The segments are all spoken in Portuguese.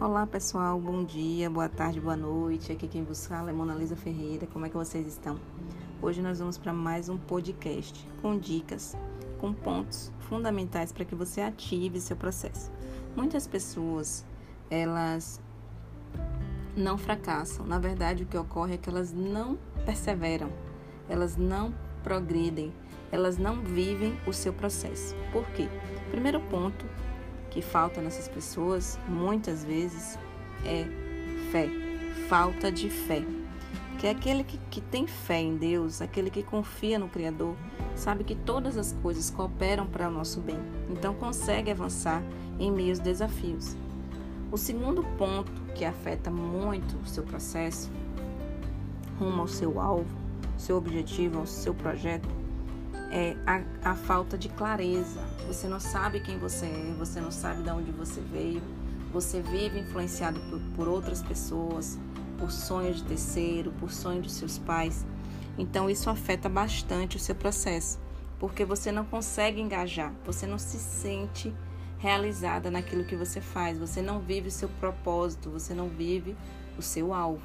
Olá pessoal, bom dia, boa tarde, boa noite. Aqui quem vos fala é Mona Lisa Ferreira. Como é que vocês estão? Hoje nós vamos para mais um podcast com dicas, com pontos fundamentais para que você ative seu processo. Muitas pessoas, elas não fracassam. Na verdade, o que ocorre é que elas não perseveram, elas não progredem, elas não vivem o seu processo. Por quê? Primeiro ponto que falta nessas pessoas, muitas vezes, é fé. Falta de fé. Que é aquele que, que tem fé em Deus, aquele que confia no Criador, sabe que todas as coisas cooperam para o nosso bem. Então consegue avançar em meio aos desafios. O segundo ponto que afeta muito o seu processo, rumo ao seu alvo, seu objetivo, ao seu projeto, é a, a, falta de clareza. Você não sabe quem você é, você não sabe de onde você veio, você vive influenciado por, por outras pessoas, por sonhos de terceiro, por sonhos de seus pais. Então isso afeta bastante o seu processo, porque você não consegue engajar, você não se sente realizada naquilo que você faz, você não vive o seu propósito, você não vive o seu alvo.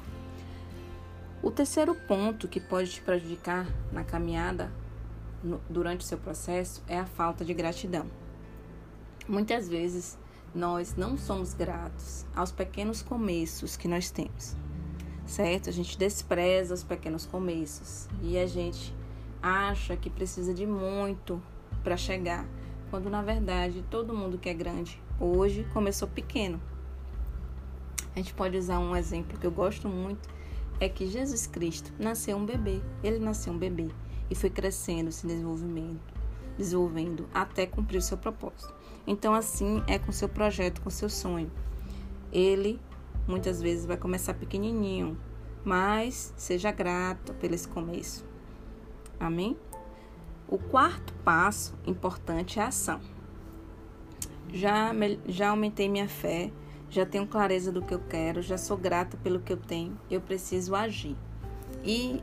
O terceiro ponto que pode te prejudicar na caminhada no, durante o seu processo é a falta de gratidão. Muitas vezes nós não somos gratos aos pequenos começos que nós temos, certo? A gente despreza os pequenos começos e a gente acha que precisa de muito para chegar, quando na verdade todo mundo que é grande hoje começou pequeno. A gente pode usar um exemplo que eu gosto muito, é que Jesus Cristo nasceu um bebê, ele nasceu um bebê e foi crescendo, se desenvolvendo, desenvolvendo até cumprir o seu propósito. Então, assim é com seu projeto, com seu sonho. Ele muitas vezes vai começar pequenininho, mas seja grato pelo esse começo. Amém? O quarto passo importante é a ação. Já, já aumentei minha fé, já tenho clareza do que eu quero, já sou grata pelo que eu tenho, eu preciso agir. E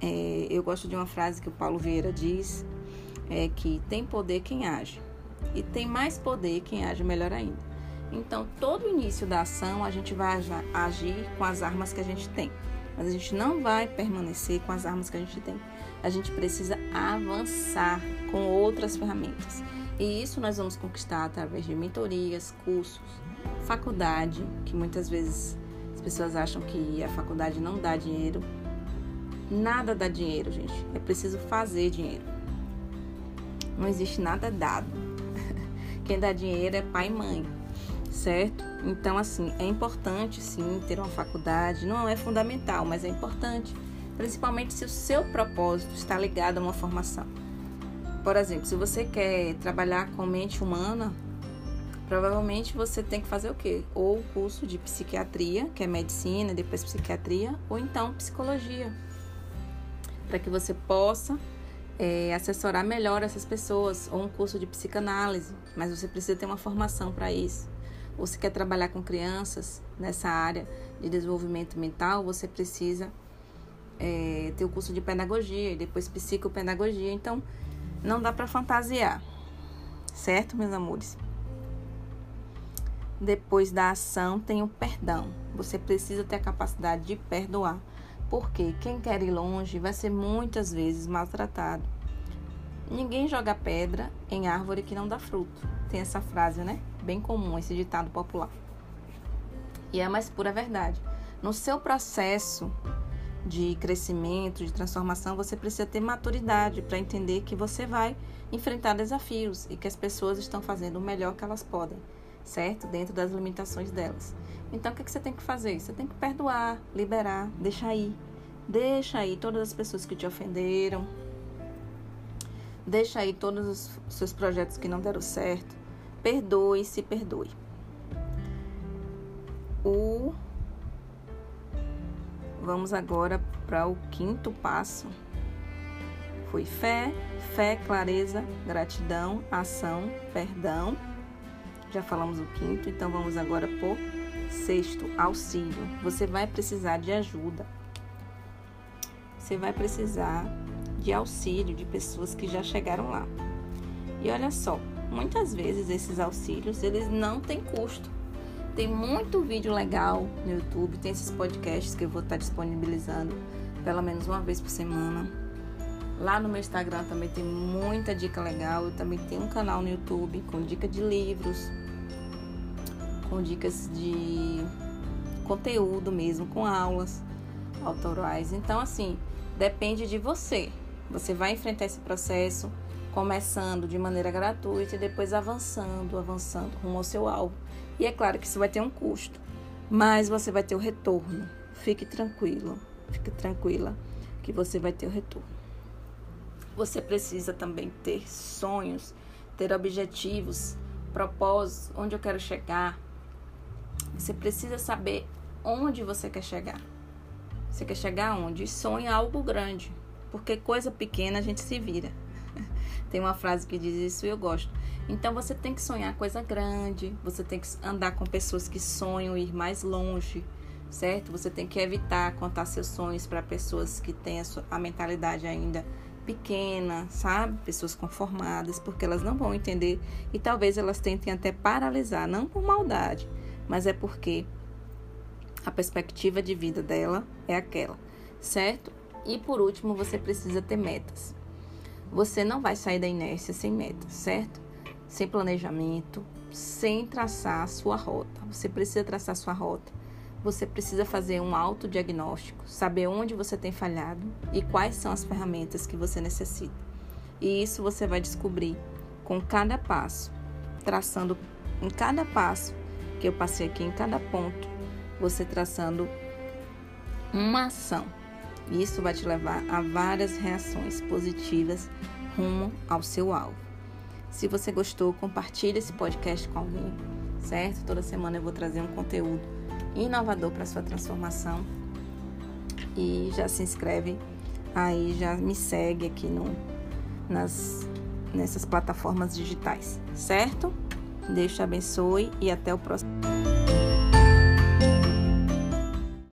é, eu gosto de uma frase que o Paulo Vieira diz, é que tem poder quem age. E tem mais poder quem age melhor ainda. Então, todo início da ação a gente vai agir com as armas que a gente tem. Mas a gente não vai permanecer com as armas que a gente tem. A gente precisa avançar com outras ferramentas. E isso nós vamos conquistar através de mentorias, cursos, faculdade, que muitas vezes as pessoas acham que a faculdade não dá dinheiro, Nada dá dinheiro, gente. É preciso fazer dinheiro. Não existe nada dado. Quem dá dinheiro é pai e mãe, certo? Então, assim, é importante sim ter uma faculdade. Não é fundamental, mas é importante. Principalmente se o seu propósito está ligado a uma formação. Por exemplo, se você quer trabalhar com mente humana, provavelmente você tem que fazer o quê? Ou o curso de psiquiatria, que é medicina, depois psiquiatria, ou então psicologia para que você possa é, assessorar melhor essas pessoas, ou um curso de psicanálise, mas você precisa ter uma formação para isso. Ou se quer trabalhar com crianças nessa área de desenvolvimento mental, você precisa é, ter o curso de pedagogia e depois psicopedagogia. Então, não dá para fantasiar, certo, meus amores? Depois da ação tem o perdão. Você precisa ter a capacidade de perdoar porque quem quer ir longe vai ser muitas vezes maltratado. Ninguém joga pedra em árvore que não dá fruto. Tem essa frase, né? Bem comum, esse ditado popular. E é a mais pura verdade. No seu processo de crescimento, de transformação, você precisa ter maturidade para entender que você vai enfrentar desafios e que as pessoas estão fazendo o melhor que elas podem, certo? Dentro das limitações delas. Então, o que, você tem que fazer? Você tem que perdoar, liberar, deixar ir. Deixa aí todas as pessoas que te ofenderam. Deixa aí todos os seus projetos que não deram certo. Perdoe se perdoe. O Vamos agora para o quinto passo. Foi fé, fé, clareza, gratidão, ação, perdão. Já falamos o quinto, então vamos agora por Sexto, auxílio. Você vai precisar de ajuda. Você vai precisar de auxílio de pessoas que já chegaram lá. E olha só, muitas vezes esses auxílios eles não têm custo. Tem muito vídeo legal no YouTube, tem esses podcasts que eu vou estar disponibilizando pelo menos uma vez por semana. Lá no meu Instagram também tem muita dica legal. Eu também tenho um canal no YouTube com dica de livros, com dicas de conteúdo mesmo, com aulas autorais. Então, assim, depende de você. Você vai enfrentar esse processo começando de maneira gratuita e depois avançando, avançando rumo ao seu alvo. E é claro que isso vai ter um custo, mas você vai ter o retorno. Fique tranquilo, fique tranquila que você vai ter o retorno. Você precisa também ter sonhos, ter objetivos, propósitos, onde eu quero chegar. Você precisa saber onde você quer chegar. Você quer chegar aonde? Sonha algo grande, porque coisa pequena a gente se vira. Tem uma frase que diz isso e eu gosto. Então você tem que sonhar coisa grande, você tem que andar com pessoas que sonham ir mais longe, certo? Você tem que evitar contar seus sonhos para pessoas que têm a, sua, a mentalidade ainda pequena, sabe? Pessoas conformadas, porque elas não vão entender e talvez elas tentem até paralisar, não por maldade, mas é porque a perspectiva de vida dela é aquela, certo? E por último, você precisa ter metas. Você não vai sair da inércia sem metas, certo? Sem planejamento, sem traçar a sua rota. Você precisa traçar a sua rota. Você precisa fazer um autodiagnóstico, saber onde você tem falhado e quais são as ferramentas que você necessita. E isso você vai descobrir com cada passo, traçando em cada passo que eu passei aqui, em cada ponto, você traçando uma ação. Isso vai te levar a várias reações positivas rumo ao seu alvo. Se você gostou, compartilhe esse podcast com alguém, certo? Toda semana eu vou trazer um conteúdo inovador para sua transformação. E já se inscreve aí, já me segue aqui no, nas, nessas plataformas digitais, certo? Deus te abençoe e até o próximo.